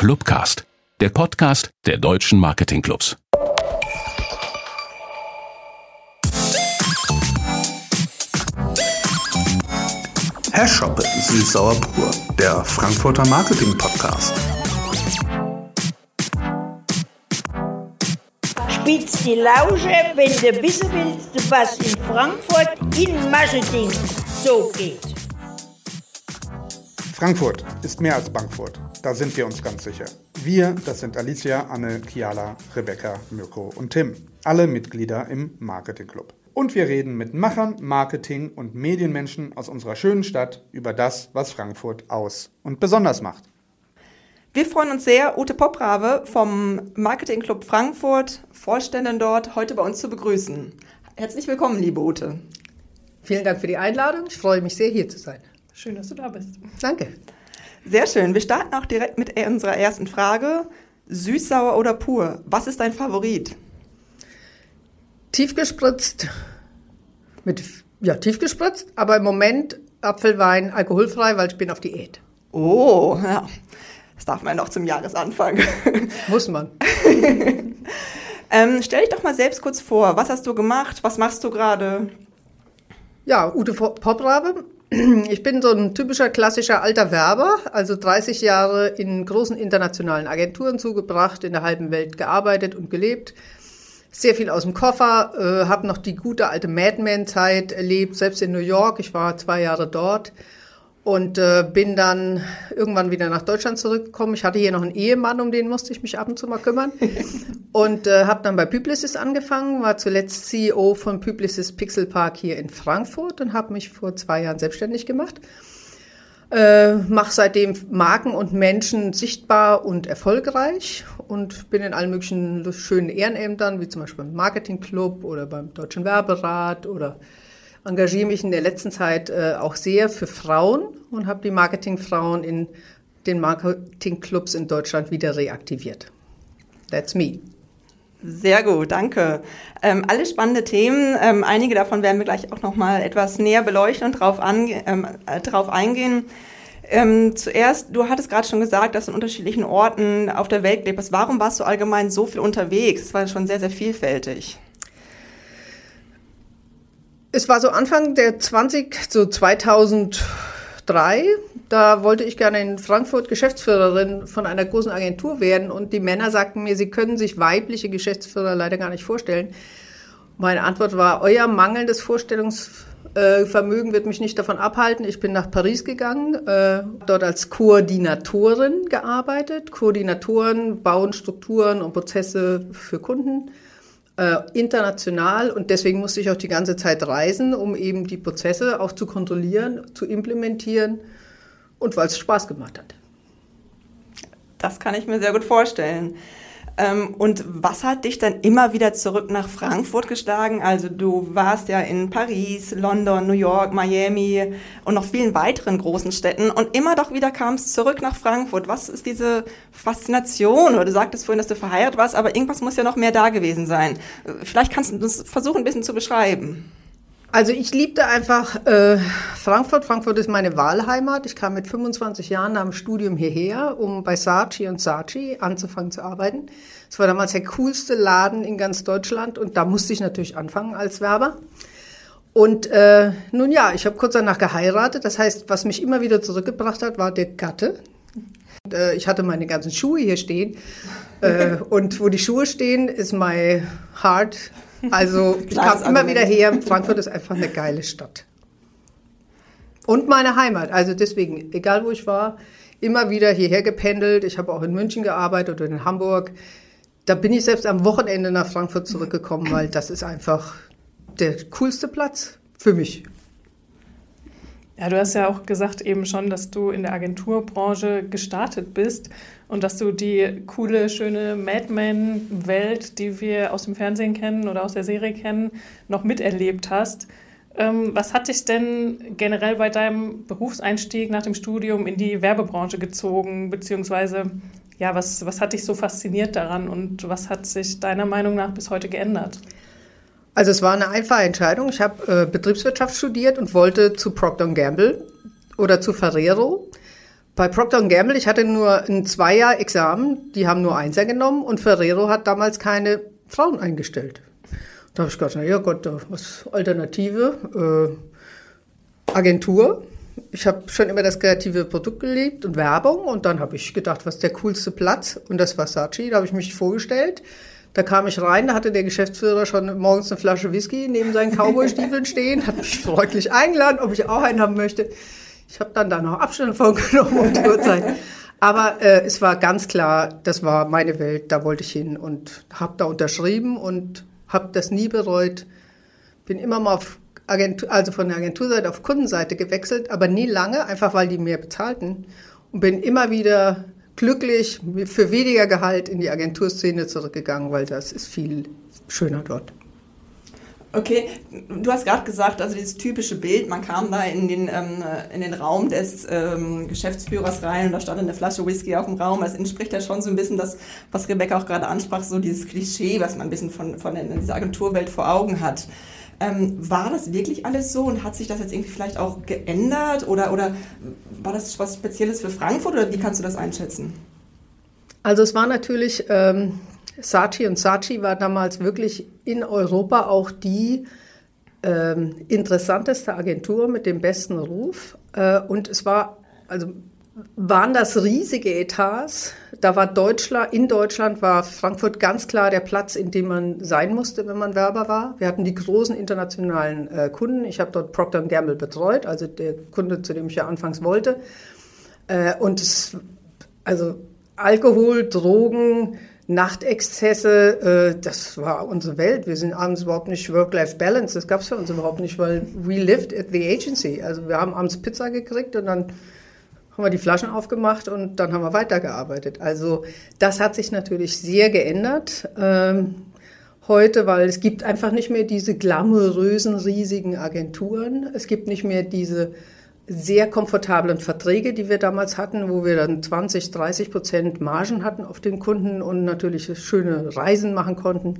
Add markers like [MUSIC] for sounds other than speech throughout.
Clubcast, der Podcast der deutschen Marketingclubs. Herr Schoppe, Süß-Sauer Pur, der Frankfurter Marketing Podcast. Spitz die Lausche, wenn du wissen willst, was in Frankfurt in Marketing so geht. Frankfurt ist mehr als Bankfurt. Da sind wir uns ganz sicher. Wir, das sind Alicia, Anne, Kiala, Rebecca, Mirko und Tim. Alle Mitglieder im Marketing Club. Und wir reden mit Machern, Marketing und Medienmenschen aus unserer schönen Stadt über das, was Frankfurt aus und besonders macht. Wir freuen uns sehr, Ute Poprave vom Marketing Club Frankfurt, Vorständin dort, heute bei uns zu begrüßen. Herzlich willkommen, liebe Ute. Vielen Dank für die Einladung. Ich freue mich sehr, hier zu sein. Schön, dass du da bist. Danke. Sehr schön. Wir starten auch direkt mit unserer ersten Frage. Süß, sauer oder pur? Was ist dein Favorit? Tiefgespritzt. Mit, ja, tiefgespritzt, aber im Moment Apfelwein alkoholfrei, weil ich bin auf Diät. Oh, ja. Das darf man noch zum Jahresanfang. [LAUGHS] Muss man. [LAUGHS] ähm, stell dich doch mal selbst kurz vor. Was hast du gemacht? Was machst du gerade? Ja, Ute Poprave, [CLEARS THROAT] ich bin so ein typischer klassischer alter Werber, also 30 Jahre in großen internationalen Agenturen zugebracht, in der halben Welt gearbeitet und gelebt. Sehr viel aus dem Koffer, äh, habe noch die gute alte Madman-Zeit erlebt, selbst in New York. Ich war zwei Jahre dort und äh, bin dann irgendwann wieder nach Deutschland zurückgekommen. Ich hatte hier noch einen Ehemann, um den musste ich mich ab und zu mal kümmern. [LAUGHS] und äh, habe dann bei Publicis angefangen, war zuletzt CEO von Publicis Pixel Park hier in Frankfurt und habe mich vor zwei Jahren selbstständig gemacht. Äh, mache seitdem Marken und Menschen sichtbar und erfolgreich und bin in allen möglichen schönen Ehrenämtern, wie zum Beispiel beim Marketing Club oder beim Deutschen Werberat oder engagiere mich in der letzten Zeit äh, auch sehr für Frauen und habe die Marketingfrauen in den Marketingclubs in Deutschland wieder reaktiviert. That's me. Sehr gut, danke. Ähm, alle spannende Themen. Ähm, einige davon werden wir gleich auch noch mal etwas näher beleuchten und drauf, ähm, äh, drauf eingehen. Ähm, zuerst, du hattest gerade schon gesagt, dass du in unterschiedlichen Orten auf der Welt lebst. Warum warst du allgemein so viel unterwegs? Es war schon sehr, sehr vielfältig. Es war so Anfang der 20, so 2003. Da wollte ich gerne in Frankfurt Geschäftsführerin von einer großen Agentur werden und die Männer sagten mir, sie können sich weibliche Geschäftsführer leider gar nicht vorstellen. Meine Antwort war, euer mangelndes Vorstellungsvermögen wird mich nicht davon abhalten. Ich bin nach Paris gegangen, äh, dort als Koordinatorin gearbeitet. Koordinatoren bauen Strukturen und Prozesse für Kunden äh, international und deswegen musste ich auch die ganze Zeit reisen, um eben die Prozesse auch zu kontrollieren, zu implementieren und weil es Spaß gemacht hat. Das kann ich mir sehr gut vorstellen. Ähm, und was hat dich dann immer wieder zurück nach Frankfurt geschlagen? Also du warst ja in Paris, London, New York, Miami und noch vielen weiteren großen Städten und immer doch wieder kamst zurück nach Frankfurt. Was ist diese Faszination? Oder du sagtest vorhin, dass du verheiratet warst, aber irgendwas muss ja noch mehr da gewesen sein. Vielleicht kannst du das versuchen, ein bisschen zu beschreiben. Also ich liebte einfach äh, Frankfurt. Frankfurt ist meine Wahlheimat. Ich kam mit 25 Jahren nach dem Studium hierher, um bei Saatchi und Saatchi anzufangen zu arbeiten. Es war damals der coolste Laden in ganz Deutschland und da musste ich natürlich anfangen als Werber. Und äh, nun ja, ich habe kurz danach geheiratet. Das heißt, was mich immer wieder zurückgebracht hat, war der Gatte. Und, äh, ich hatte meine ganzen Schuhe hier stehen. äh, [LAUGHS] und wo die Schuhe stehen, ist my heart also [LAUGHS] ich kam immer wieder her. Frankfurt ist einfach eine geile Stadt. Und meine Heimat. Also deswegen, egal wo ich war, immer wieder hierher gependelt. Ich habe auch in München gearbeitet oder in Hamburg. Da bin ich selbst am Wochenende nach Frankfurt zurückgekommen, weil das ist einfach der coolste Platz für mich. Ja, du hast ja auch gesagt eben schon, dass du in der Agenturbranche gestartet bist und dass du die coole, schöne Madman-Welt, die wir aus dem Fernsehen kennen oder aus der Serie kennen, noch miterlebt hast. Ähm, was hat dich denn generell bei deinem Berufseinstieg nach dem Studium in die Werbebranche gezogen? Beziehungsweise, ja, was, was hat dich so fasziniert daran und was hat sich deiner Meinung nach bis heute geändert? Also es war eine einfache Entscheidung. Ich habe äh, Betriebswirtschaft studiert und wollte zu Procter Gamble oder zu Ferrero. Bei Procter Gamble, ich hatte nur ein Zweijahr-Examen, die haben nur Einser genommen und Ferrero hat damals keine Frauen eingestellt. Da habe ich gedacht, na ja Gott, was Alternative? Äh, Agentur. Ich habe schon immer das kreative Produkt geliebt und Werbung und dann habe ich gedacht, was ist der coolste Platz? Und das war Saatchi, da habe ich mich vorgestellt. Da kam ich rein, da hatte der Geschäftsführer schon morgens eine Flasche Whisky neben seinen Cowboy-Stiefeln stehen, hat mich freundlich eingeladen, ob ich auch einen haben möchte. Ich habe dann da noch Abstand von [LAUGHS] genommen um die Uhrzeit. Aber äh, es war ganz klar, das war meine Welt, da wollte ich hin und habe da unterschrieben und habe das nie bereut. Bin immer mal auf Agentur, also von der Agenturseite auf Kundenseite gewechselt, aber nie lange, einfach weil die mehr bezahlten und bin immer wieder glücklich für weniger Gehalt in die Agenturszene zurückgegangen, weil das ist viel schöner dort. Okay, du hast gerade gesagt, also dieses typische Bild, man kam da in den, ähm, in den Raum des ähm, Geschäftsführers rein und da stand eine Flasche Whisky auf dem Raum. Das entspricht ja schon so ein bisschen das, was Rebecca auch gerade ansprach, so dieses Klischee, was man ein bisschen von, von dieser Agenturwelt vor Augen hat. Ähm, war das wirklich alles so und hat sich das jetzt irgendwie vielleicht auch geändert oder, oder war das was Spezielles für Frankfurt oder wie kannst du das einschätzen? Also es war natürlich, ähm, Saatchi und Saatchi war damals wirklich in Europa auch die ähm, interessanteste Agentur mit dem besten Ruf. Äh, und es war, also waren das riesige Etats. Da war Deutschland, in Deutschland war Frankfurt ganz klar der Platz, in dem man sein musste, wenn man Werber war. Wir hatten die großen internationalen äh, Kunden. Ich habe dort Procter Gamble betreut, also der Kunde, zu dem ich ja anfangs wollte. Äh, und es, also Alkohol, Drogen, Nachtexzesse, äh, das war unsere Welt. Wir sind abends überhaupt nicht Work-Life-Balance, das gab es für uns überhaupt nicht, weil we lived at the agency. Also wir haben abends Pizza gekriegt und dann haben wir die Flaschen aufgemacht und dann haben wir weitergearbeitet. Also das hat sich natürlich sehr geändert ähm, heute, weil es gibt einfach nicht mehr diese glamourösen, riesigen Agenturen. Es gibt nicht mehr diese sehr komfortablen Verträge, die wir damals hatten, wo wir dann 20, 30 Prozent Margen hatten auf den Kunden und natürlich schöne Reisen machen konnten.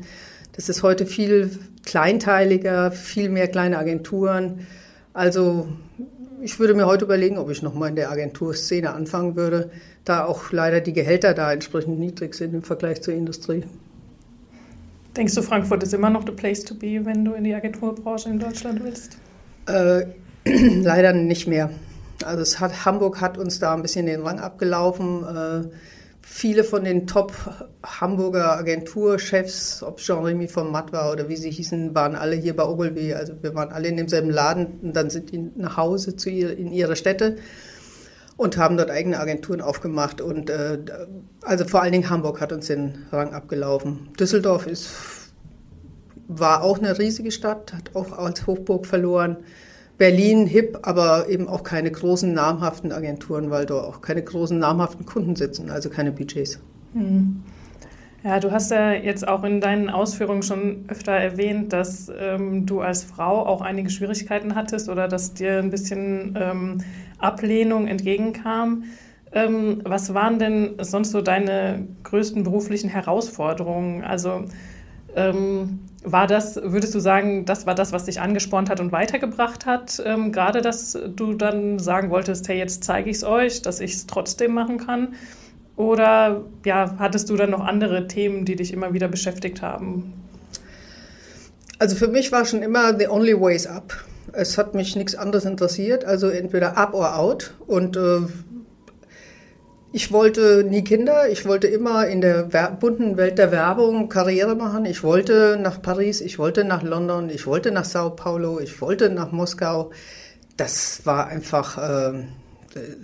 Das ist heute viel kleinteiliger, viel mehr kleine Agenturen. Also ich würde mir heute überlegen, ob ich nochmal in der Agenturszene anfangen würde, da auch leider die Gehälter da entsprechend niedrig sind im Vergleich zur Industrie. Denkst du, Frankfurt ist immer noch the place to be, wenn du in die Agenturbranche in Deutschland willst? Äh, [CLEARS THROAT] Leider nicht mehr. Also hat, Hamburg hat uns da ein bisschen den Rang abgelaufen. Äh, viele von den Top-Hamburger Agenturchefs, ob Jean-Remy von Matt war oder wie sie hießen, waren alle hier bei Ogilvy. Also wir waren alle in demselben Laden und dann sind die nach Hause zu ihr, in ihre Städte und haben dort eigene Agenturen aufgemacht. Und äh, also vor allen Dingen Hamburg hat uns den Rang abgelaufen. Düsseldorf ist, war auch eine riesige Stadt, hat auch als Hochburg verloren. Berlin hip, aber eben auch keine großen namhaften Agenturen, weil da auch keine großen namhaften Kunden sitzen, also keine Budgets. Hm. Ja, du hast ja jetzt auch in deinen Ausführungen schon öfter erwähnt, dass ähm, du als Frau auch einige Schwierigkeiten hattest oder dass dir ein bisschen ähm, Ablehnung entgegenkam. Ähm, was waren denn sonst so deine größten beruflichen Herausforderungen? Also ähm, war das, würdest du sagen, das war das, was dich angespornt hat und weitergebracht hat? Ähm, gerade, dass du dann sagen wolltest, hey, jetzt zeige ich es euch, dass ich es trotzdem machen kann? Oder ja, hattest du dann noch andere Themen, die dich immer wieder beschäftigt haben? Also für mich war schon immer the only ways up. Es hat mich nichts anderes interessiert, also entweder up or out. Und äh, ich wollte nie Kinder. Ich wollte immer in der bunten Welt der Werbung Karriere machen. Ich wollte nach Paris, ich wollte nach London, ich wollte nach Sao Paulo, ich wollte nach Moskau. Das war einfach, äh,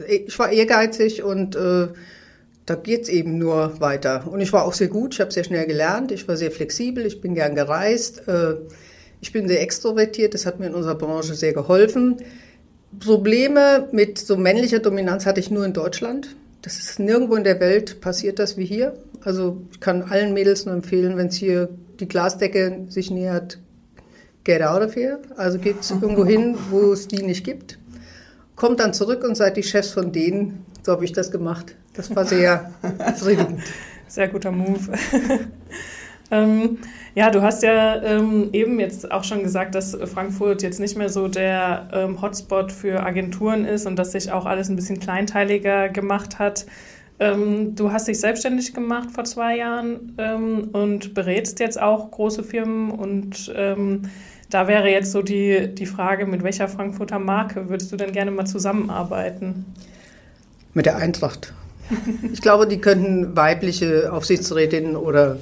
ich war ehrgeizig und äh, da geht's eben nur weiter. Und ich war auch sehr gut, ich habe sehr schnell gelernt, ich war sehr flexibel, ich bin gern gereist, äh, ich bin sehr extrovertiert, das hat mir in unserer Branche sehr geholfen. Probleme mit so männlicher Dominanz hatte ich nur in Deutschland. Das ist nirgendwo in der Welt passiert das wie hier. Also ich kann allen Mädels nur empfehlen, wenn es hier die Glasdecke sich nähert, get out of here. Also geht irgendwo hin, wo es die nicht gibt. Kommt dann zurück und seid die Chefs von denen. So habe ich das gemacht. Das war sehr [LAUGHS] befriedigend. Sehr guter Move. [LAUGHS] Ähm, ja, du hast ja ähm, eben jetzt auch schon gesagt, dass Frankfurt jetzt nicht mehr so der ähm, Hotspot für Agenturen ist und dass sich auch alles ein bisschen kleinteiliger gemacht hat. Ähm, du hast dich selbstständig gemacht vor zwei Jahren ähm, und berätst jetzt auch große Firmen und ähm, da wäre jetzt so die, die Frage, mit welcher Frankfurter Marke würdest du denn gerne mal zusammenarbeiten? Mit der Eintracht. Ich glaube, die könnten weibliche Aufsichtsrätinnen oder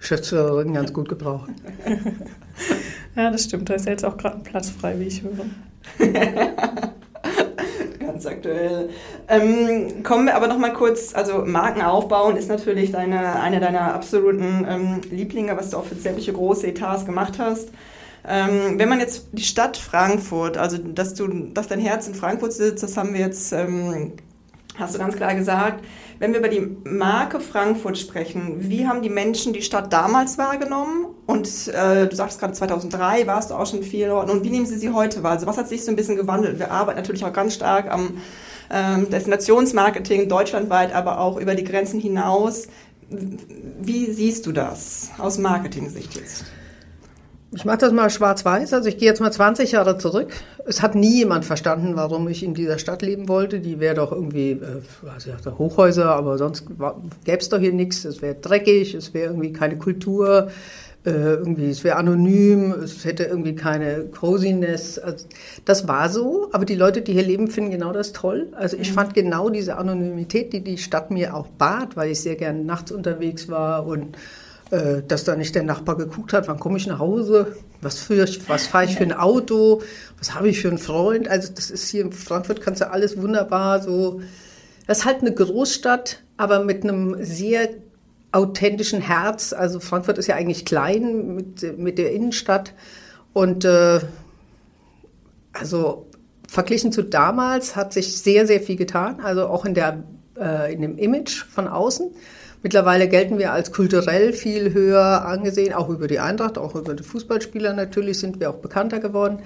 Geschäftsführerin ganz gut gebrauchen. [LAUGHS] ja, das stimmt. Da ist ja jetzt auch gerade ein Platz frei, wie ich höre. [LAUGHS] ganz aktuell. Ähm, kommen wir aber noch mal kurz, also Marken aufbauen ist natürlich deine, eine deiner absoluten ähm, Lieblinge, was du auch für sämtliche große Etats gemacht hast. Ähm, wenn man jetzt die Stadt Frankfurt, also dass du, dass dein Herz in Frankfurt sitzt, das haben wir jetzt, ähm, hast du ganz klar gesagt. Wenn wir über die Marke Frankfurt sprechen, wie haben die Menschen die Stadt damals wahrgenommen? Und äh, du sagst gerade 2003 warst du auch schon viel dort. Und wie nehmen sie sie heute wahr? Also was hat sich so ein bisschen gewandelt? Wir arbeiten natürlich auch ganz stark am ähm, Destinationsmarketing deutschlandweit, aber auch über die Grenzen hinaus. Wie siehst du das aus Marketing-Sicht jetzt? Ich mache das mal schwarz-weiß. Also ich gehe jetzt mal 20 Jahre zurück. Es hat nie jemand verstanden, warum ich in dieser Stadt leben wollte. Die wäre doch irgendwie, äh, also Hochhäuser, aber sonst gäbe es doch hier nichts. Es wäre dreckig, es wäre irgendwie keine Kultur, äh, irgendwie es wäre anonym, es hätte irgendwie keine Coziness. Also das war so, aber die Leute, die hier leben, finden genau das toll. Also ich mhm. fand genau diese Anonymität, die die Stadt mir auch bat, weil ich sehr gerne nachts unterwegs war und äh, dass da nicht der Nachbar geguckt hat, wann komme ich nach Hause, was, was fahre ich für ein Auto, was habe ich für einen Freund. Also das ist hier in Frankfurt, kannst du alles wunderbar so. Das ist halt eine Großstadt, aber mit einem sehr authentischen Herz. Also Frankfurt ist ja eigentlich klein mit, mit der Innenstadt. Und äh, also verglichen zu damals hat sich sehr, sehr viel getan. Also auch in, der, äh, in dem Image von außen. Mittlerweile gelten wir als kulturell viel höher angesehen, auch über die Eintracht, auch über die Fußballspieler natürlich sind wir auch bekannter geworden.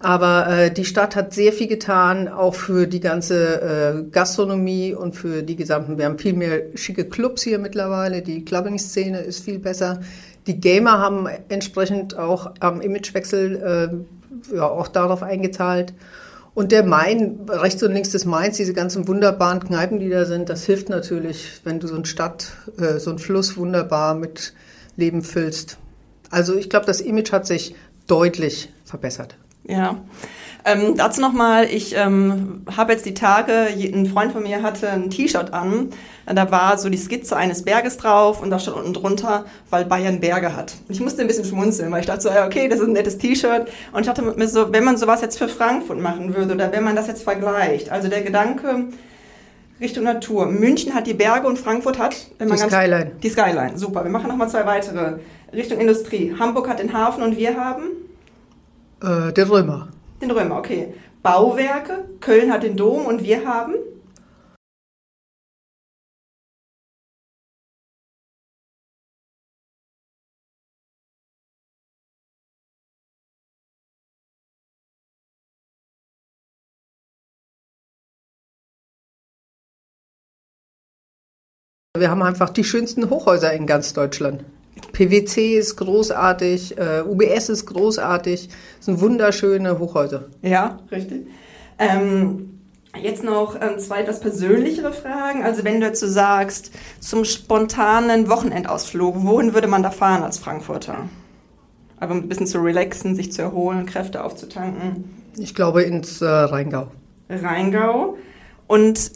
Aber äh, die Stadt hat sehr viel getan, auch für die ganze äh, Gastronomie und für die gesamten. Wir haben viel mehr schicke Clubs hier mittlerweile. Die Clubbing-Szene ist viel besser. Die Gamer haben entsprechend auch am Imagewechsel äh, ja, auch darauf eingezahlt. Und der Main, rechts und links des Mains, diese ganzen wunderbaren Kneipen, die da sind, das hilft natürlich, wenn du so eine Stadt, äh, so einen Fluss wunderbar mit Leben füllst. Also ich glaube, das Image hat sich deutlich verbessert. Ja. Ähm, dazu nochmal, ich ähm, habe jetzt die Tage, ein Freund von mir hatte ein T-Shirt an, da war so die Skizze eines Berges drauf und da stand unten drunter, weil Bayern Berge hat. Und ich musste ein bisschen schmunzeln, weil ich dachte so, ja, okay, das ist ein nettes T-Shirt. Und ich dachte mir so, wenn man sowas jetzt für Frankfurt machen würde oder wenn man das jetzt vergleicht, also der Gedanke, Richtung Natur. München hat die Berge und Frankfurt hat die Skyline. Die Skyline, super. Wir machen nochmal zwei weitere. Richtung Industrie. Hamburg hat den Hafen und wir haben? Äh, den Römer. Den Römer, okay. Bauwerke, Köln hat den Dom und wir haben? Wir haben einfach die schönsten Hochhäuser in ganz Deutschland. PwC ist großartig, äh, UBS ist großartig. Das sind wunderschöne Hochhäuser. Ja, richtig. Ähm, jetzt noch ähm, zwei etwas persönlichere Fragen. Also wenn du dazu sagst, zum spontanen Wochenendausflug, wohin würde man da fahren als Frankfurter? Aber ein bisschen zu relaxen, sich zu erholen, Kräfte aufzutanken. Ich glaube ins äh, Rheingau. Rheingau. Und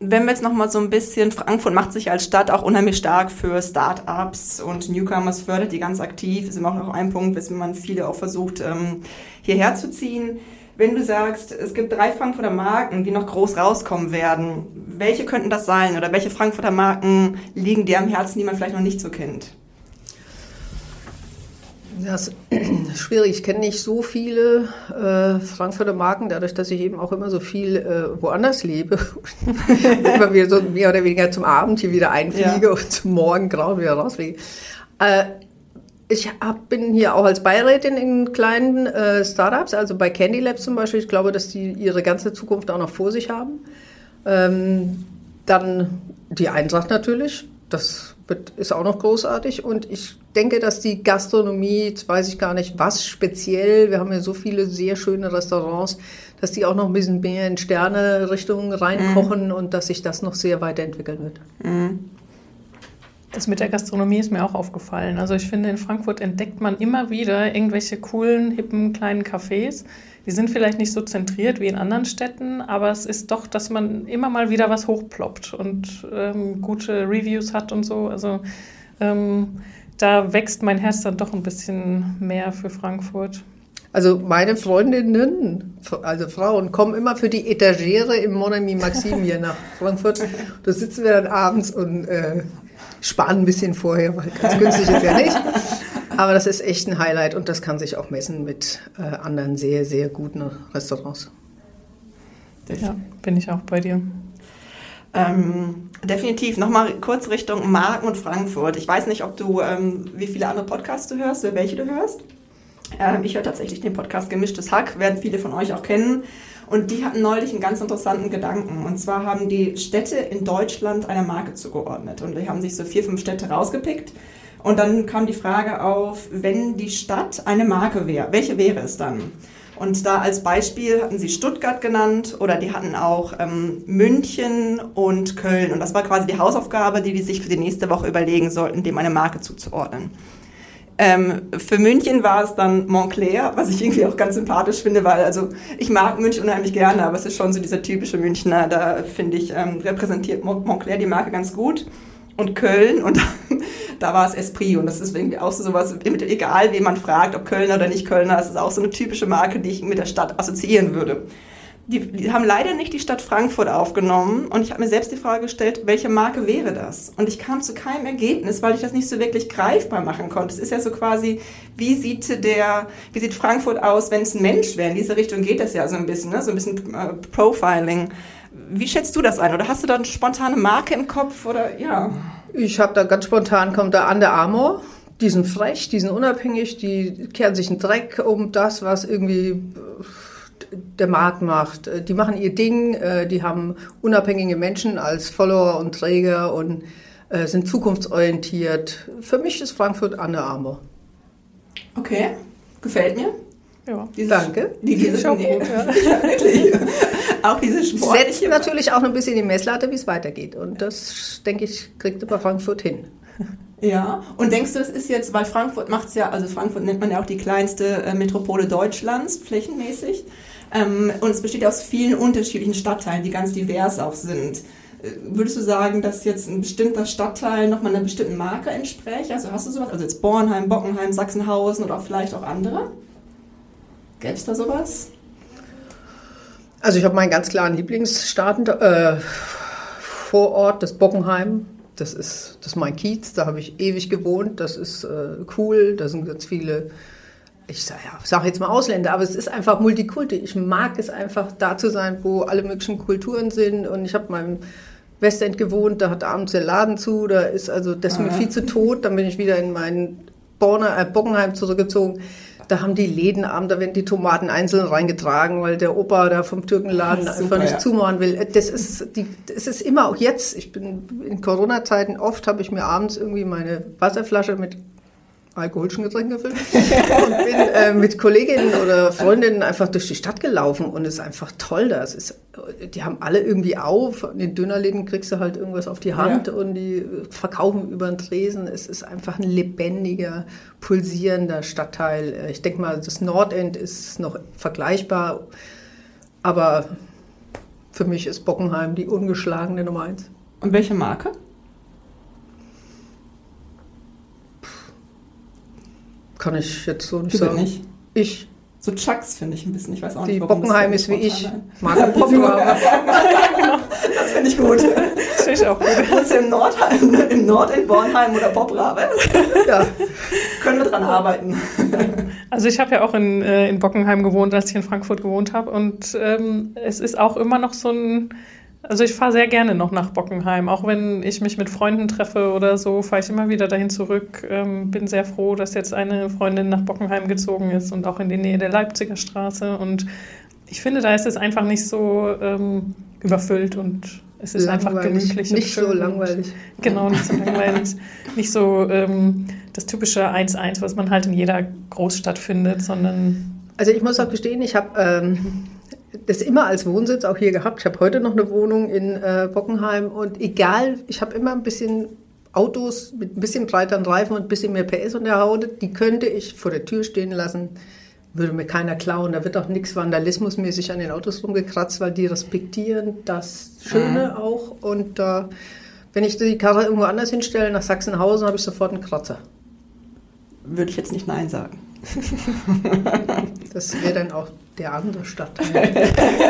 wenn wir jetzt noch mal so ein bisschen, Frankfurt macht sich als Stadt auch unheimlich stark für Start-ups und Newcomers, fördert die ganz aktiv. Ist immer auch noch ein Punkt, weswegen man viele auch versucht, ähm, hierher zu ziehen. Wenn du sagst, es gibt drei Frankfurter Marken, die noch groß rauskommen werden, welche könnten das sein oder welche Frankfurter Marken liegen dir am Herzen, die man vielleicht noch nicht so kennt? Das ist [CLEARS THROAT] schwierig. Ich kenne nicht so viele äh, Frankfurter Marken, dadurch, dass ich eben auch immer so viel äh, woanders lebe. immer wieder so mehr oder weniger zum Abend hier wieder einfliege ja. und zum Morgen grau wieder rausfliege. Äh, ich hab, bin hier auch als Beirätin in kleinen äh, Startups, also bei Candy Labs zum Beispiel. Ich glaube, dass die ihre ganze Zukunft auch noch vor sich haben. Ähm, dann die Eintracht natürlich. Das wird, ist auch noch großartig. Und ich denke, dass die Gastronomie, jetzt weiß ich gar nicht, was speziell, wir haben ja so viele sehr schöne Restaurants, dass die auch noch ein bisschen mehr in Sterne-Richtungen reinkochen und dass sich das noch sehr weiterentwickeln wird. Das mit der Gastronomie ist mir auch aufgefallen. Also ich finde, in Frankfurt entdeckt man immer wieder irgendwelche coolen, hippen, kleinen Cafés. Die sind vielleicht nicht so zentriert wie in anderen Städten, aber es ist doch, dass man immer mal wieder was hochploppt und ähm, gute Reviews hat und so. Also ähm, da wächst mein Herz dann doch ein bisschen mehr für Frankfurt. Also meine Freundinnen, also Frauen, kommen immer für die Etagere im Mon Ami Maxim hier nach Frankfurt. Da sitzen wir dann abends und äh, sparen ein bisschen vorher, weil ganz günstig ist ja nicht. Aber das ist echt ein Highlight und das kann sich auch messen mit äh, anderen sehr, sehr guten Restaurants. Ja, bin ich auch bei dir. Ähm, definitiv. Nochmal kurz Richtung Marken und Frankfurt. Ich weiß nicht, ob du, ähm, wie viele andere Podcasts du hörst oder welche du hörst. Ähm, ich höre tatsächlich den Podcast Gemischtes Hack, werden viele von euch auch kennen. Und die hatten neulich einen ganz interessanten Gedanken. Und zwar haben die Städte in Deutschland einer Marke zugeordnet. Und die haben sich so vier, fünf Städte rausgepickt. Und dann kam die Frage auf, wenn die Stadt eine Marke wäre, welche wäre es dann? Und da als Beispiel hatten sie Stuttgart genannt oder die hatten auch ähm, München und Köln. Und das war quasi die Hausaufgabe, die die sich für die nächste Woche überlegen sollten, dem eine Marke zuzuordnen. Ähm, für München war es dann Montclair, was ich irgendwie auch ganz sympathisch finde, weil also ich mag München unheimlich gerne, aber es ist schon so dieser typische Münchner, da finde ich, ähm, repräsentiert Montclair die Marke ganz gut. Und Köln und [LAUGHS] da war es Esprit und das ist irgendwie auch so sowas, egal wen man fragt, ob Kölner oder nicht Kölner, es ist auch so eine typische Marke, die ich mit der Stadt assoziieren würde. Die, die haben leider nicht die Stadt Frankfurt aufgenommen und ich habe mir selbst die Frage gestellt, welche Marke wäre das? Und ich kam zu keinem Ergebnis, weil ich das nicht so wirklich greifbar machen konnte. Es ist ja so quasi, wie sieht der, wie sieht Frankfurt aus, wenn es ein Mensch wäre? In diese Richtung geht das ja so ein bisschen, ne? so ein bisschen äh, Profiling. Wie schätzt du das ein? Oder hast du da eine spontane Marke im Kopf? Oder ja? Ich habe da ganz spontan kommt da Under Armour. Die sind frech, die sind unabhängig, die kehren sich einen Dreck um das, was irgendwie der Markt macht. Die machen ihr Ding, äh, die haben unabhängige Menschen als Follower und Träger und äh, sind zukunftsorientiert. Für mich ist Frankfurt Under Armour. Okay, gefällt mir. Ja, diese, danke. Die, auch nee, gut, ja. [LAUGHS] ja wirklich. [LAUGHS] auch diese sportliche... Setzt natürlich auch noch ein bisschen die Messlatte, wie es weitergeht. Und das, denke ich, kriegt aber Frankfurt hin. [LAUGHS] Ja, und denkst du, es ist jetzt, weil Frankfurt macht es ja, also Frankfurt nennt man ja auch die kleinste äh, Metropole Deutschlands, flächenmäßig. Ähm, und es besteht aus vielen unterschiedlichen Stadtteilen, die ganz divers auch sind. Äh, würdest du sagen, dass jetzt ein bestimmter Stadtteil nochmal einer bestimmten Marke entspricht? Also hast du sowas? Also jetzt Bornheim, Bockenheim, Sachsenhausen oder auch vielleicht auch andere? Gäbe es da sowas? Also ich habe meinen ganz klaren Lieblingsstaaten äh, Vorort, das Bockenheim. Das ist, das ist mein Kiez, da habe ich ewig gewohnt. Das ist äh, cool, da sind ganz viele, ich sage ja, sag jetzt mal Ausländer, aber es ist einfach Multikulti. Ich mag es einfach da zu sein, wo alle möglichen Kulturen sind. Und ich habe meinem Westend gewohnt, da hat abends der Laden zu, da ist also das ist mir viel zu tot. Dann bin ich wieder in meinen Borner, äh, Bockenheim zurückgezogen. Da haben die Läden abend, da werden die Tomaten einzeln reingetragen, weil der Opa da vom Türkenladen Super, einfach nicht ja. zumachen will. Das ist, die, das ist immer auch jetzt. Ich bin in Corona-Zeiten oft habe ich mir abends irgendwie meine Wasserflasche mit alkoholischen Getränken gefüllt und bin äh, mit Kolleginnen oder Freundinnen einfach durch die Stadt gelaufen und es ist einfach toll da. Es ist, die haben alle irgendwie auf. In den Dönerläden kriegst du halt irgendwas auf die Hand ja. und die verkaufen über den Tresen. Es ist einfach ein lebendiger, pulsierender Stadtteil. Ich denke mal, das Nordend ist noch vergleichbar, aber für mich ist Bockenheim die ungeschlagene Nummer eins. Und welche Marke? Kann ich jetzt so nicht du sagen. Nicht. Ich. So Chucks finde ich ein bisschen, ich weiß auch die nicht, warum Bockenheim ist wie ich. Marke Popcorn. [LAUGHS] das finde ich gut. Das finde ich auch gut. Wohnst du im Nordheim, im Nord in Bornheim oder Poprabe? Ja. Können wir dran arbeiten. Also ich habe ja auch in, äh, in Bockenheim gewohnt, als ich in Frankfurt gewohnt habe und ähm, es ist auch immer noch so ein also ich fahre sehr gerne noch nach Bockenheim, auch wenn ich mich mit Freunden treffe oder so, fahre ich immer wieder dahin zurück. Ähm, bin sehr froh, dass jetzt eine Freundin nach Bockenheim gezogen ist und auch in die Nähe der Leipziger Straße. Und ich finde, da ist es einfach nicht so ähm, überfüllt und Es ist einfach gemütlich. Nicht so langweilig. Genau, nicht so [LAUGHS] langweilig. nicht so ähm, das typische 1-1, was man halt in jeder Großstadt findet, sondern. Also ich muss auch gestehen, ich habe ähm, das immer als Wohnsitz auch hier gehabt. Ich habe heute noch eine Wohnung in äh, Bockenheim und egal, ich habe immer ein bisschen Autos mit ein bisschen breiteren Reifen und ein bisschen mehr PS unter der Haut, die könnte ich vor der Tür stehen lassen, würde mir keiner klauen. Da wird auch nichts vandalismusmäßig an den Autos rumgekratzt, weil die respektieren das Schöne mhm. auch. Und äh, wenn ich die Karre irgendwo anders hinstelle, nach Sachsenhausen, habe ich sofort einen Kratzer. Würde ich jetzt nicht Nein sagen. das wäre dann auch der andere Stadtteil. [LAUGHS]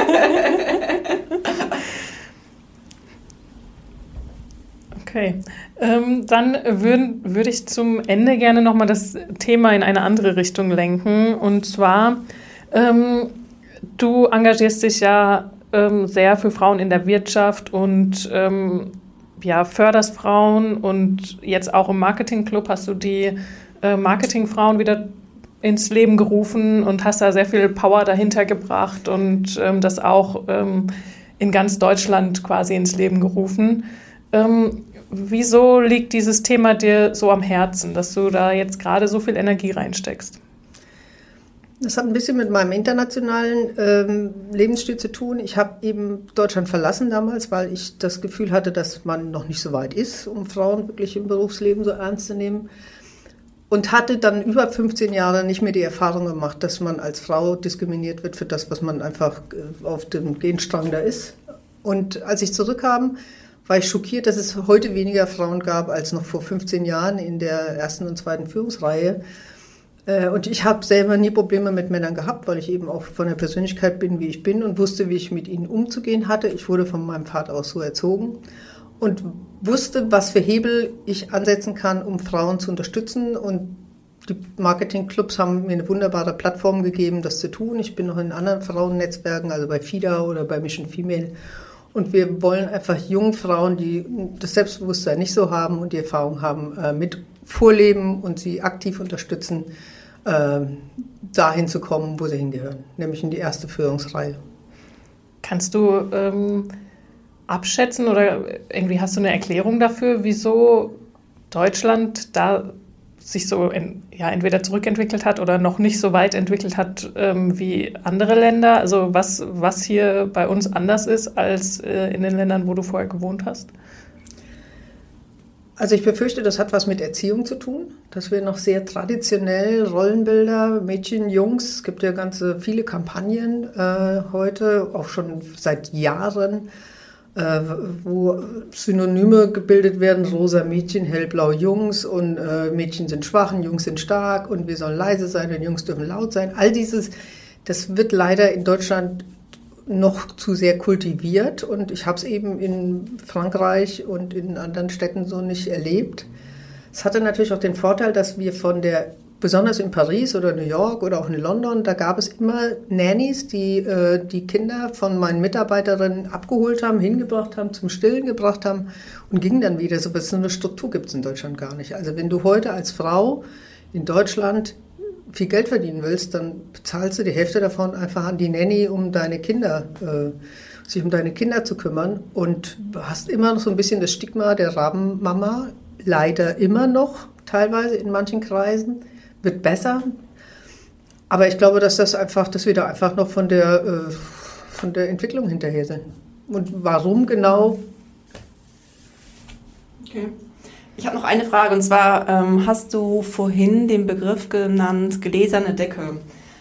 Okay, ähm, dann würde würd ich zum Ende gerne nochmal das Thema in eine andere Richtung lenken. Und zwar, ähm, du engagierst dich ja ähm, sehr für Frauen in der Wirtschaft und ähm, ja, förderst Frauen. Und jetzt auch im Marketingclub hast du die äh, Marketingfrauen wieder ins Leben gerufen und hast da sehr viel Power dahinter gebracht und ähm, das auch ähm, in ganz Deutschland quasi ins Leben gerufen. Ähm, wieso liegt dieses Thema dir so am Herzen, dass du da jetzt gerade so viel Energie reinsteckst? Das hat ein bisschen mit meinem internationalen ähm, Lebensstil zu tun. Ich habe eben Deutschland verlassen damals, weil ich das Gefühl hatte, dass man noch nicht so weit ist, um Frauen wirklich im Berufsleben so ernst zu nehmen. Und hatte dann über 15 Jahre nicht mehr die Erfahrung gemacht, dass man als Frau diskriminiert wird für das, was man einfach äh, auf dem Genstrang da ist. Und als ich zurückkam, war ich schockiert, dass es heute weniger Frauen gab als noch vor 15 Jahren in der ersten und zweiten Führungsreihe. Äh, und ich habe selber nie Probleme mit Männern gehabt, weil ich eben auch von der Persönlichkeit bin, wie ich bin und wusste, wie ich mit ihnen umzugehen hatte. Ich wurde von meinem Vater aus so erzogen und wusste, was für Hebel ich ansetzen kann, um Frauen zu unterstützen. Und die Marketingclubs haben mir eine wunderbare Plattform gegeben, das zu tun. Ich bin noch in anderen Frauennetzwerken, also bei FIDA oder bei Mission Female und wir wollen einfach jungen Frauen, die das Selbstbewusstsein nicht so haben und die Erfahrung haben, äh, mit vorleben und sie aktiv unterstützen, äh, dahin zu kommen, wo sie hingehören, nämlich in die erste Führungsreihe. Kannst du ähm, abschätzen oder irgendwie hast du eine Erklärung dafür, wieso Deutschland da sich so in, ja, entweder zurückentwickelt hat oder noch nicht so weit entwickelt hat ähm, wie andere Länder? Also was, was hier bei uns anders ist als äh, in den Ländern, wo du vorher gewohnt hast? Also ich befürchte, das hat was mit Erziehung zu tun, dass wir noch sehr traditionell Rollenbilder, Mädchen, Jungs, es gibt ja ganze viele Kampagnen äh, heute, auch schon seit Jahren, äh, wo Synonyme gebildet werden, rosa Mädchen, hellblau Jungs und äh, Mädchen sind schwach und Jungs sind stark und wir sollen leise sein und Jungs dürfen laut sein. All dieses, das wird leider in Deutschland noch zu sehr kultiviert und ich habe es eben in Frankreich und in anderen Städten so nicht erlebt. Es hatte natürlich auch den Vorteil, dass wir von der besonders in Paris oder New York oder auch in London, da gab es immer Nannies, die äh, die Kinder von meinen Mitarbeiterinnen abgeholt haben, hingebracht haben, zum Stillen gebracht haben und gingen dann wieder. So, eine Struktur gibt es in Deutschland gar nicht. Also wenn du heute als Frau in Deutschland viel Geld verdienen willst, dann bezahlst du die Hälfte davon einfach an die Nanny, um deine Kinder, äh, sich um deine Kinder zu kümmern und hast immer noch so ein bisschen das Stigma der Rabenmama, leider immer noch teilweise in manchen Kreisen wird besser. Aber ich glaube, dass das einfach, dass wir da einfach noch von der, äh, von der Entwicklung hinterher sind. Und warum genau? Okay. Ich habe noch eine Frage und zwar ähm, hast du vorhin den Begriff genannt gläserne Decke,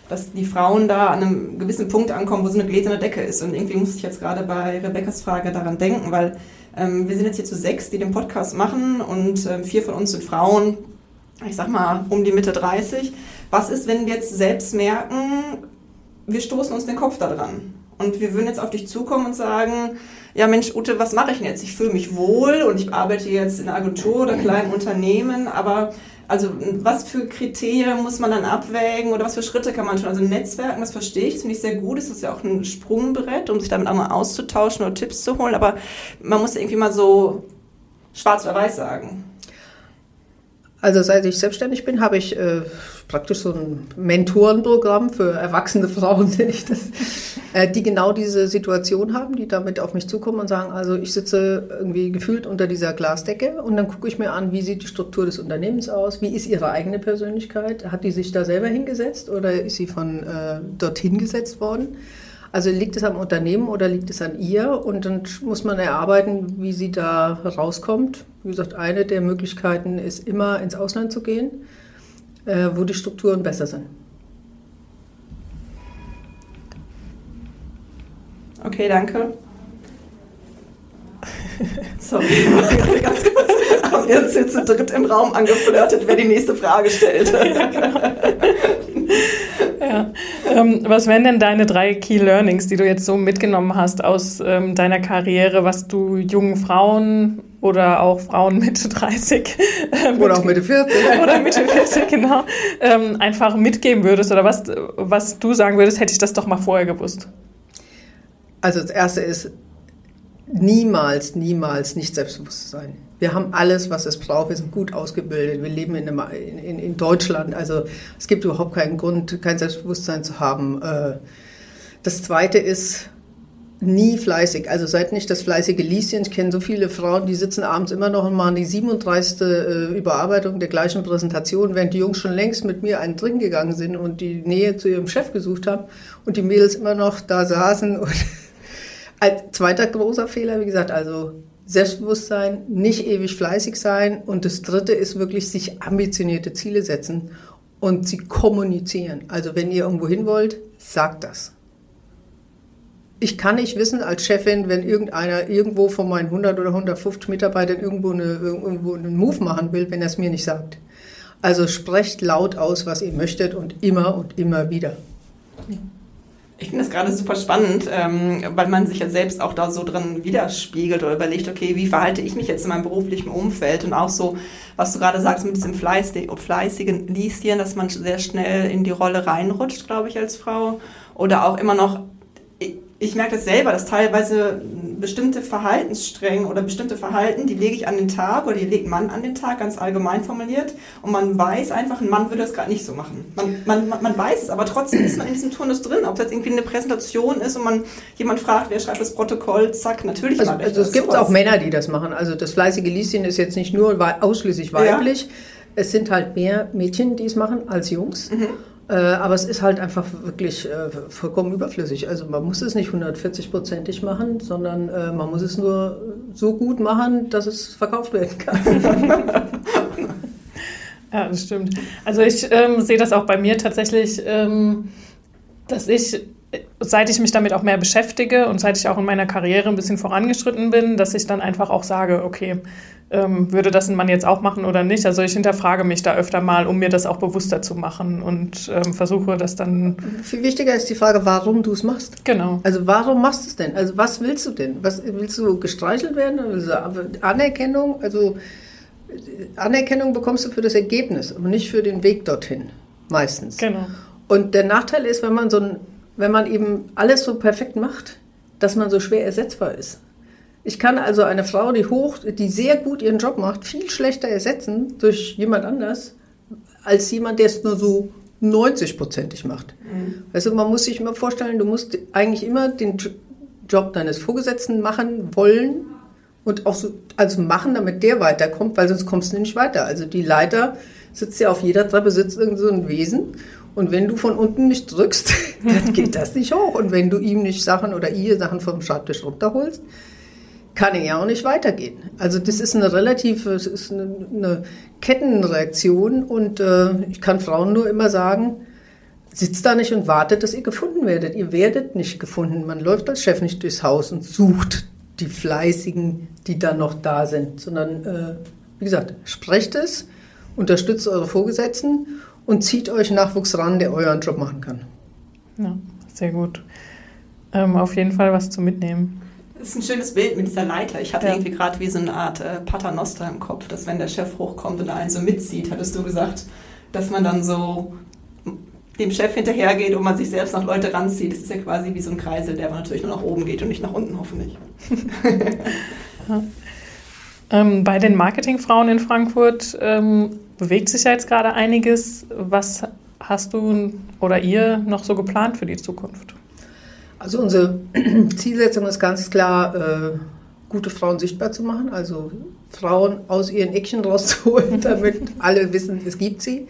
dass die Frauen da an einem gewissen Punkt ankommen, wo so eine gläserne Decke ist. Und irgendwie musste ich jetzt gerade bei Rebekkas Frage daran denken, weil ähm, wir sind jetzt hier zu sechs, die den Podcast machen und ähm, vier von uns sind Frauen ich sag mal, um die Mitte 30. Was ist, wenn wir jetzt selbst merken, wir stoßen uns den Kopf da dran? Und wir würden jetzt auf dich zukommen und sagen, ja Mensch, Ute, was mache ich denn jetzt? Ich fühle mich wohl und ich arbeite jetzt in einer Agentur oder kleinen Unternehmen, aber also was für Kriterien muss man dann abwägen oder was für Schritte kann man tun? Also Netzwerken, das verstehe ich, das finde ich sehr gut. Das ist ja auch ein Sprungbrett, um sich damit auch mal auszutauschen oder Tipps zu holen, aber man muss irgendwie mal so schwarz oder weiß sagen. Also seit ich selbstständig bin, habe ich äh, praktisch so ein Mentorenprogramm für erwachsene Frauen, [LAUGHS] nenne ich das, äh, die genau diese Situation haben, die damit auf mich zukommen und sagen, also ich sitze irgendwie gefühlt unter dieser Glasdecke und dann gucke ich mir an, wie sieht die Struktur des Unternehmens aus, wie ist ihre eigene Persönlichkeit, hat die sich da selber hingesetzt oder ist sie von äh, dorthin gesetzt worden? Also liegt es am Unternehmen oder liegt es an ihr? Und dann muss man erarbeiten, wie sie da rauskommt. Wie gesagt, eine der Möglichkeiten ist immer ins Ausland zu gehen, äh, wo die Strukturen besser sind. Okay, danke. [LAUGHS] Sorry, ganz kurz. Haben wir uns jetzt zu dritt im Raum angeflirtet, wer die nächste Frage stellt. [LAUGHS] Ja, genau. ja. Ähm, was wären denn deine drei Key Learnings, die du jetzt so mitgenommen hast aus ähm, deiner Karriere, was du jungen Frauen oder auch Frauen Mitte 30 äh, mit, oder auch Mitte 40 [LAUGHS] oder Mitte 40 genau ähm, einfach mitgeben würdest oder was was du sagen würdest, hätte ich das doch mal vorher gewusst. Also das erste ist niemals, niemals nicht selbstbewusst sein. Wir haben alles, was es braucht. Wir sind gut ausgebildet. Wir leben in, einem, in, in Deutschland. Also es gibt überhaupt keinen Grund, kein Selbstbewusstsein zu haben. Äh, das Zweite ist nie fleißig. Also seid nicht das fleißige Lieschen. Ich kenne so viele Frauen, die sitzen abends immer noch und machen die 37. Äh, Überarbeitung der gleichen Präsentation, während die Jungs schon längst mit mir einen drin gegangen sind und die Nähe zu ihrem Chef gesucht haben und die Mädels immer noch da saßen und als zweiter großer Fehler, wie gesagt, also Selbstbewusstsein, nicht ewig fleißig sein. Und das dritte ist wirklich sich ambitionierte Ziele setzen und sie kommunizieren. Also wenn ihr irgendwo hin wollt, sagt das. Ich kann nicht wissen als Chefin, wenn irgendeiner irgendwo von meinen 100 oder 150 Mitarbeitern irgendwo, eine, irgendwo einen Move machen will, wenn er es mir nicht sagt. Also sprecht laut aus, was ihr möchtet und immer und immer wieder. Ich finde das gerade super spannend, ähm, weil man sich ja selbst auch da so drin widerspiegelt oder überlegt, okay, wie verhalte ich mich jetzt in meinem beruflichen Umfeld? Und auch so, was du gerade sagst mit diesem fleißigen Lieschen, dass man sehr schnell in die Rolle reinrutscht, glaube ich, als Frau. Oder auch immer noch ich merke das selber, dass teilweise bestimmte Verhaltensstränge oder bestimmte Verhalten, die lege ich an den Tag oder die legt Mann an den Tag, ganz allgemein formuliert. Und man weiß einfach, ein Mann würde das gerade nicht so machen. Man, man, man weiß es, aber trotzdem ist man in diesem Turnus drin. Ob das irgendwie eine Präsentation ist und man jemand fragt, wer schreibt das Protokoll, zack, natürlich also, also es gibt auch Männer, die das machen. Also das fleißige Lieschen ist jetzt nicht nur ausschließlich weiblich. Ja. Es sind halt mehr Mädchen, die es machen, als Jungs. Mhm. Äh, aber es ist halt einfach wirklich äh, vollkommen überflüssig. Also man muss es nicht 140-prozentig machen, sondern äh, man muss es nur so gut machen, dass es verkauft werden kann. [LAUGHS] ja, das stimmt. Also ich ähm, sehe das auch bei mir tatsächlich, ähm, dass ich seit ich mich damit auch mehr beschäftige und seit ich auch in meiner Karriere ein bisschen vorangeschritten bin, dass ich dann einfach auch sage, okay, ähm, würde das ein Mann jetzt auch machen oder nicht? Also ich hinterfrage mich da öfter mal, um mir das auch bewusster zu machen und ähm, versuche das dann. Viel wichtiger ist die Frage, warum du es machst. Genau. Also warum machst du es denn? Also was willst du denn? Was willst du gestreichelt werden? Also Anerkennung? Also Anerkennung bekommst du für das Ergebnis, aber nicht für den Weg dorthin. Meistens. Genau. Und der Nachteil ist, wenn man so ein, wenn man eben alles so perfekt macht, dass man so schwer ersetzbar ist. Ich kann also eine Frau, die hoch, die sehr gut ihren Job macht, viel schlechter ersetzen durch jemand anders, als jemand, der es nur so 90-prozentig macht. Mhm. Also man muss sich immer vorstellen, du musst eigentlich immer den Job deines Vorgesetzten machen wollen und auch so, also machen, damit der weiterkommt, weil sonst kommst du nicht weiter. Also die Leiter sitzt ja auf jeder Treppe, sitzt irgend so ein Wesen und wenn du von unten nicht drückst, [LAUGHS] dann geht das nicht hoch. Und wenn du ihm nicht Sachen oder ihr Sachen vom Schreibtisch runterholst, kann er ja auch nicht weitergehen. Also das ist eine relative, es ist eine, eine Kettenreaktion und äh, ich kann Frauen nur immer sagen, sitzt da nicht und wartet, dass ihr gefunden werdet. Ihr werdet nicht gefunden. Man läuft als Chef nicht durchs Haus und sucht die Fleißigen, die dann noch da sind, sondern äh, wie gesagt, sprecht es, unterstützt eure Vorgesetzten und zieht euch Nachwuchs ran, der euren Job machen kann. Ja, sehr gut. Ähm, auf jeden Fall was zu mitnehmen. Das ist ein schönes Bild mit dieser Leiter. Ich hatte ja. irgendwie gerade wie so eine Art äh, Paternoster im Kopf, dass wenn der Chef hochkommt und einen so mitzieht, hattest du gesagt, dass man dann so dem Chef hinterhergeht und man sich selbst noch Leute ranzieht. Das ist ja quasi wie so ein Kreisel, der aber natürlich nur nach oben geht und nicht nach unten, hoffentlich. ja. ähm, bei den Marketingfrauen in Frankfurt ähm, bewegt sich ja jetzt gerade einiges. Was hast du oder ihr noch so geplant für die Zukunft? Also unsere [CLEARS THROAT] Zielsetzung ist ganz klar, äh, gute Frauen sichtbar zu machen, also Frauen aus ihren Eckchen rauszuholen, [LAUGHS] damit alle wissen, es gibt sie.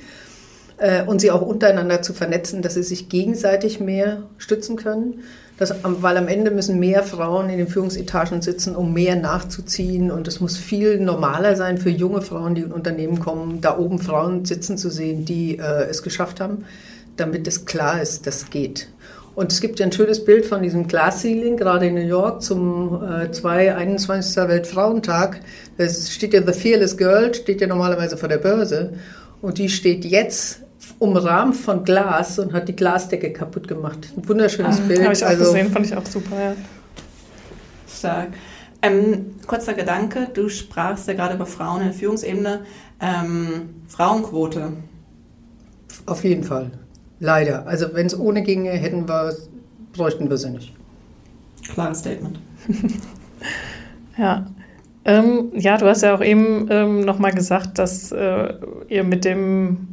Äh, und sie auch untereinander zu vernetzen, dass sie sich gegenseitig mehr stützen können. Das, weil am Ende müssen mehr Frauen in den Führungsetagen sitzen, um mehr nachzuziehen. Und es muss viel normaler sein für junge Frauen, die in Unternehmen kommen, da oben Frauen sitzen zu sehen, die äh, es geschafft haben, damit es klar ist, das geht. Und es gibt ja ein schönes Bild von diesem Glass Ceiling, gerade in New York, zum äh, 221. Weltfrauentag. Es steht ja The Fearless Girl, steht ja normalerweise vor der Börse. Und die steht jetzt umrahmt von Glas und hat die Glasdecke kaputt gemacht. Ein wunderschönes mhm, Bild. Habe ich auch also, gesehen, fand ich auch super, ja. Stark. Ähm, kurzer Gedanke, du sprachst ja gerade über Frauen in der Führungsebene. Ähm, Frauenquote. Auf jeden Fall. Leider. Also wenn es ohne ginge, hätten wir, bräuchten wir sie nicht. Klares Statement. [LAUGHS] ja. Ähm, ja, du hast ja auch eben ähm, nochmal gesagt, dass äh, ihr mit dem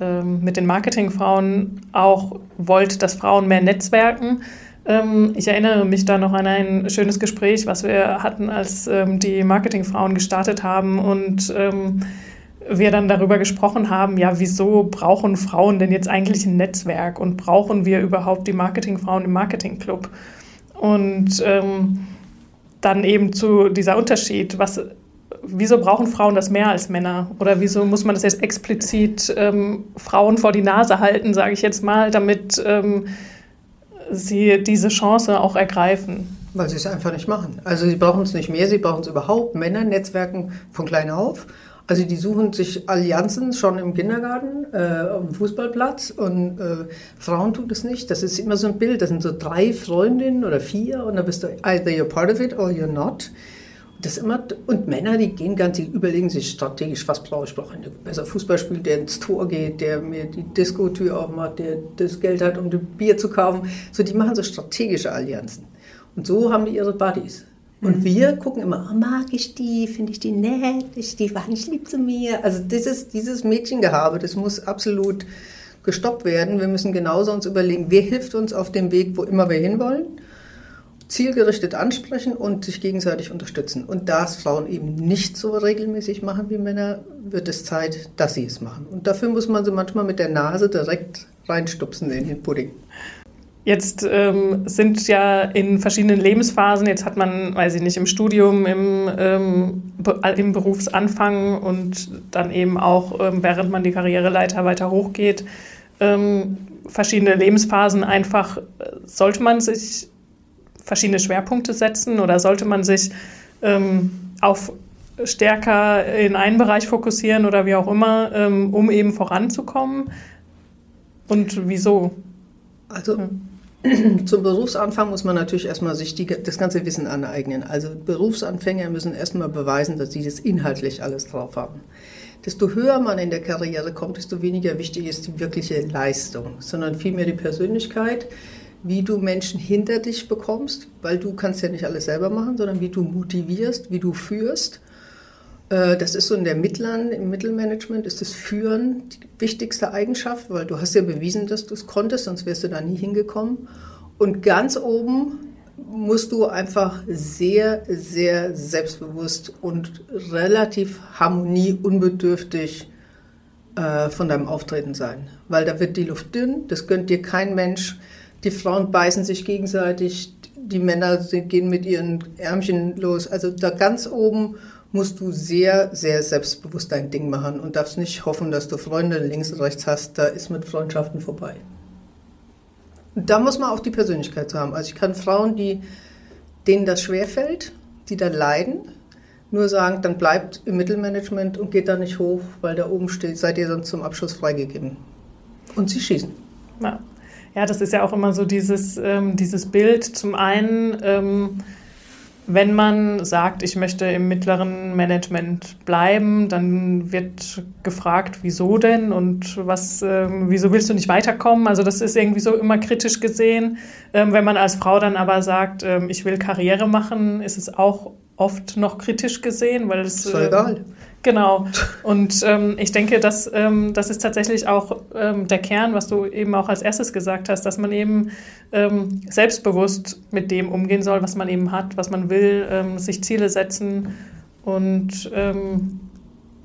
ähm, mit den Marketingfrauen auch wollt, dass Frauen mehr netzwerken. Ähm, ich erinnere mich da noch an ein schönes Gespräch, was wir hatten, als ähm, die Marketingfrauen gestartet haben und wir dann darüber gesprochen haben, ja, wieso brauchen Frauen denn jetzt eigentlich ein Netzwerk und brauchen wir überhaupt die Marketingfrauen im Marketingclub? Und ähm, dann eben zu dieser Unterschied, was wieso brauchen Frauen das mehr als Männer? Oder wieso muss man das jetzt explizit ähm, Frauen vor die Nase halten, sage ich jetzt mal, damit ähm, sie diese Chance auch ergreifen? Weil sie es einfach nicht machen. Also sie brauchen es nicht mehr, sie brauchen es überhaupt. Männer netzwerken von klein auf. Also die suchen sich Allianzen schon im Kindergarten, äh, dem Fußballplatz und äh, Frauen tun das nicht. Das ist immer so ein Bild, das sind so drei Freundinnen oder vier und da bist du either you're part of it or you're not. Das immer, und Männer, die gehen ganz, die überlegen sich strategisch, was brauche ich, brauche einen besser Fußball spielt, der ins Tor geht, der mir die Disco-Tür aufmacht, der das Geld hat, um das Bier zu kaufen. So, die machen so strategische Allianzen. Und so haben die ihre Buddies. Und mhm. wir gucken immer, oh, mag ich die, finde ich die nett, ist die war nicht lieb zu mir. Also dieses, dieses Mädchengehabe, das muss absolut gestoppt werden. Wir müssen genauso uns überlegen, wer hilft uns auf dem Weg, wo immer wir hinwollen zielgerichtet ansprechen und sich gegenseitig unterstützen. Und da es Frauen eben nicht so regelmäßig machen wie Männer, wird es Zeit, dass sie es machen. Und dafür muss man sie manchmal mit der Nase direkt reinstupsen in den Pudding. Jetzt ähm, sind ja in verschiedenen Lebensphasen, jetzt hat man, weiß ich nicht, im Studium, im, ähm, im Berufsanfang und dann eben auch, ähm, während man die Karriereleiter weiter hochgeht, ähm, verschiedene Lebensphasen einfach, äh, sollte man sich verschiedene Schwerpunkte setzen oder sollte man sich ähm, auf stärker in einen Bereich fokussieren oder wie auch immer, ähm, um eben voranzukommen? Und wieso? Also. [CLEARS THROAT] zum Berufsanfang muss man natürlich erstmal sich die, das ganze Wissen aneignen. Also Berufsanfänger müssen erstmal beweisen, dass sie das inhaltlich alles drauf haben. Desto höher man in der Karriere kommt, desto weniger wichtig ist die wirkliche Leistung, sondern vielmehr die Persönlichkeit, wie du Menschen hinter dich bekommst, weil du kannst ja nicht alles selber machen, sondern wie du motivierst, wie du führst. Äh, das ist so in der Mittlern, im Mittelmanagement ist das Führen die wichtigste Eigenschaft, weil du hast ja bewiesen, dass du es konntest, sonst wärst du da nie hingekommen. Und ganz oben musst du einfach sehr, sehr selbstbewusst und relativ harmonieunbedürftig äh, von deinem Auftreten sein. Weil da wird die Luft dünn, das gönnt dir kein Mensch. Die Frauen beißen sich gegenseitig, die Männer gehen mit ihren Ärmchen los. Also da ganz oben musst du sehr, sehr selbstbewusst dein Ding machen und darfst nicht hoffen, dass du Freunde links und rechts hast. Da ist mit Freundschaften vorbei. Und da muss man auch die Persönlichkeit haben. Also ich kann Frauen, die, denen das schwerfällt, die da leiden, nur sagen, dann bleibt im Mittelmanagement und geht da nicht hoch, weil da oben steht, seid ihr sonst zum Abschluss freigegeben. Und sie schießen. Ja. Ja, das ist ja auch immer so dieses, ähm, dieses Bild. Zum einen, ähm, wenn man sagt, ich möchte im mittleren Management bleiben, dann wird gefragt, wieso denn und was, ähm, wieso willst du nicht weiterkommen? Also das ist irgendwie so immer kritisch gesehen. Ähm, wenn man als Frau dann aber sagt, ähm, ich will Karriere machen, ist es auch oft noch kritisch gesehen, weil es. Ist egal. Genau. Und ähm, ich denke, dass ähm, das ist tatsächlich auch ähm, der Kern, was du eben auch als erstes gesagt hast, dass man eben ähm, selbstbewusst mit dem umgehen soll, was man eben hat, was man will, ähm, sich Ziele setzen und ähm,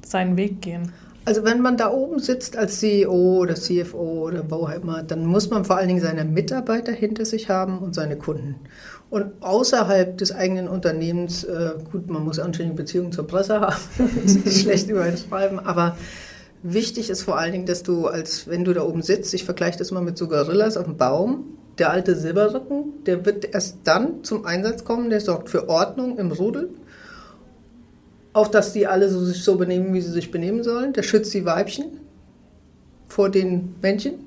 seinen Weg gehen. Also wenn man da oben sitzt als CEO oder CFO oder wo auch immer, dann muss man vor allen Dingen seine Mitarbeiter hinter sich haben und seine Kunden. Und außerhalb des eigenen Unternehmens, äh, gut, man muss anständige Beziehungen zur Presse haben, [LAUGHS] schlecht über ihn schreiben, aber wichtig ist vor allen Dingen, dass du, als wenn du da oben sitzt, ich vergleiche das mal mit so Gorillas auf dem Baum, der alte Silberrücken, der wird erst dann zum Einsatz kommen, der sorgt für Ordnung im Rudel auch, dass die alle so, sich so benehmen, wie sie sich benehmen sollen. Der schützt die Weibchen vor den Männchen.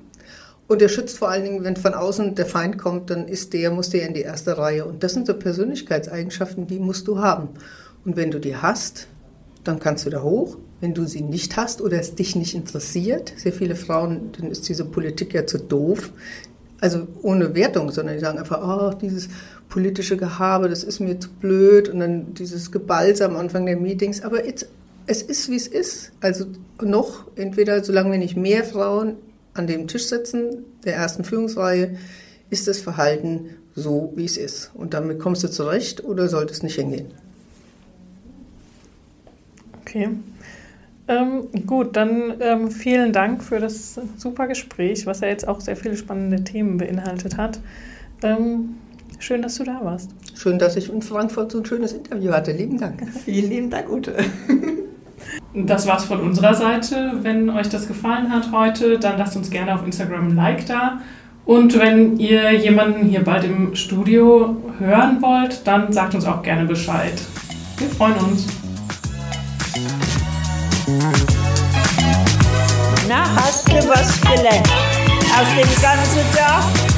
Und der schützt vor allen Dingen, wenn von außen der Feind kommt, dann ist der, muss der in die erste Reihe. Und das sind so Persönlichkeitseigenschaften, die musst du haben. Und wenn du die hast, dann kannst du da hoch. Wenn du sie nicht hast oder es dich nicht interessiert, sehr viele Frauen, dann ist diese Politik ja zu doof. Also ohne Wertung, sondern die sagen einfach, oh, dieses politische Gehabe, das ist mir zu blöd und dann dieses Gebalze am Anfang der Meetings. Aber it's, es ist, wie es ist. Also noch, entweder solange wir nicht mehr Frauen an dem Tisch sitzen, der ersten Führungsreihe, ist das Verhalten so, wie es ist. Und damit kommst du zurecht oder sollte es nicht hingehen. Okay. Ähm, gut, dann ähm, vielen Dank für das super Gespräch, was ja jetzt auch sehr viele spannende Themen beinhaltet hat. Ähm, Schön, dass du da warst. Schön, dass ich in Frankfurt so ein schönes Interview hatte. Lieben Dank. [LAUGHS] Vielen lieben Dank, Ute. [LAUGHS] Das war's von unserer Seite. Wenn euch das gefallen hat heute, dann lasst uns gerne auf Instagram ein Like da. Und wenn ihr jemanden hier bald im Studio hören wollt, dann sagt uns auch gerne Bescheid. Wir freuen uns. Na, hast du was gelernt? Aus dem ganzen Tag?